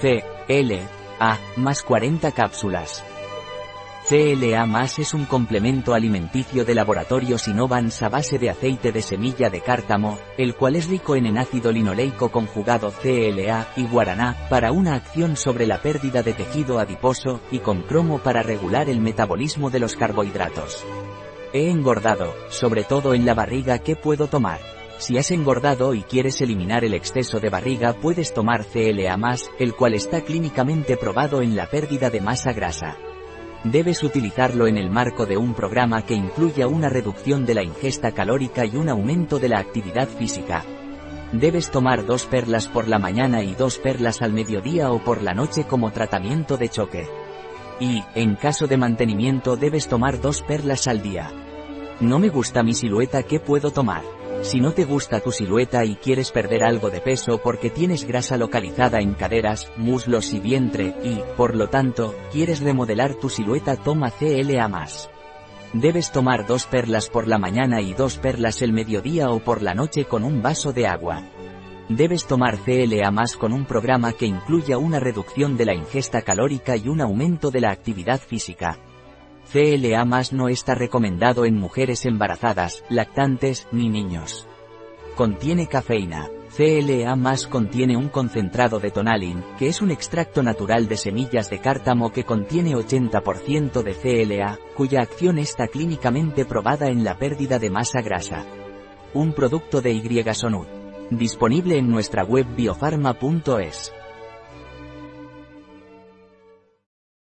C, L, A, más 40 cápsulas. CLA más es un complemento alimenticio de laboratorio Sinovans a base de aceite de semilla de cártamo, el cual es rico en ácido linoleico conjugado CLA y guaraná, para una acción sobre la pérdida de tejido adiposo, y con cromo para regular el metabolismo de los carbohidratos. He engordado, sobre todo en la barriga, ¿qué puedo tomar? Si has engordado y quieres eliminar el exceso de barriga puedes tomar CLA+, el cual está clínicamente probado en la pérdida de masa grasa. Debes utilizarlo en el marco de un programa que incluya una reducción de la ingesta calórica y un aumento de la actividad física. Debes tomar dos perlas por la mañana y dos perlas al mediodía o por la noche como tratamiento de choque. Y, en caso de mantenimiento debes tomar dos perlas al día. No me gusta mi silueta, ¿qué puedo tomar? Si no te gusta tu silueta y quieres perder algo de peso porque tienes grasa localizada en caderas, muslos y vientre, y, por lo tanto, quieres remodelar tu silueta toma CLA+. Debes tomar dos perlas por la mañana y dos perlas el mediodía o por la noche con un vaso de agua. Debes tomar CLA con un programa que incluya una reducción de la ingesta calórica y un aumento de la actividad física. CLA más no está recomendado en mujeres embarazadas, lactantes, ni niños. Contiene cafeína. CLA más contiene un concentrado de tonalin, que es un extracto natural de semillas de cártamo que contiene 80% de CLA, cuya acción está clínicamente probada en la pérdida de masa grasa. Un producto de Y Disponible en nuestra web biofarma.es.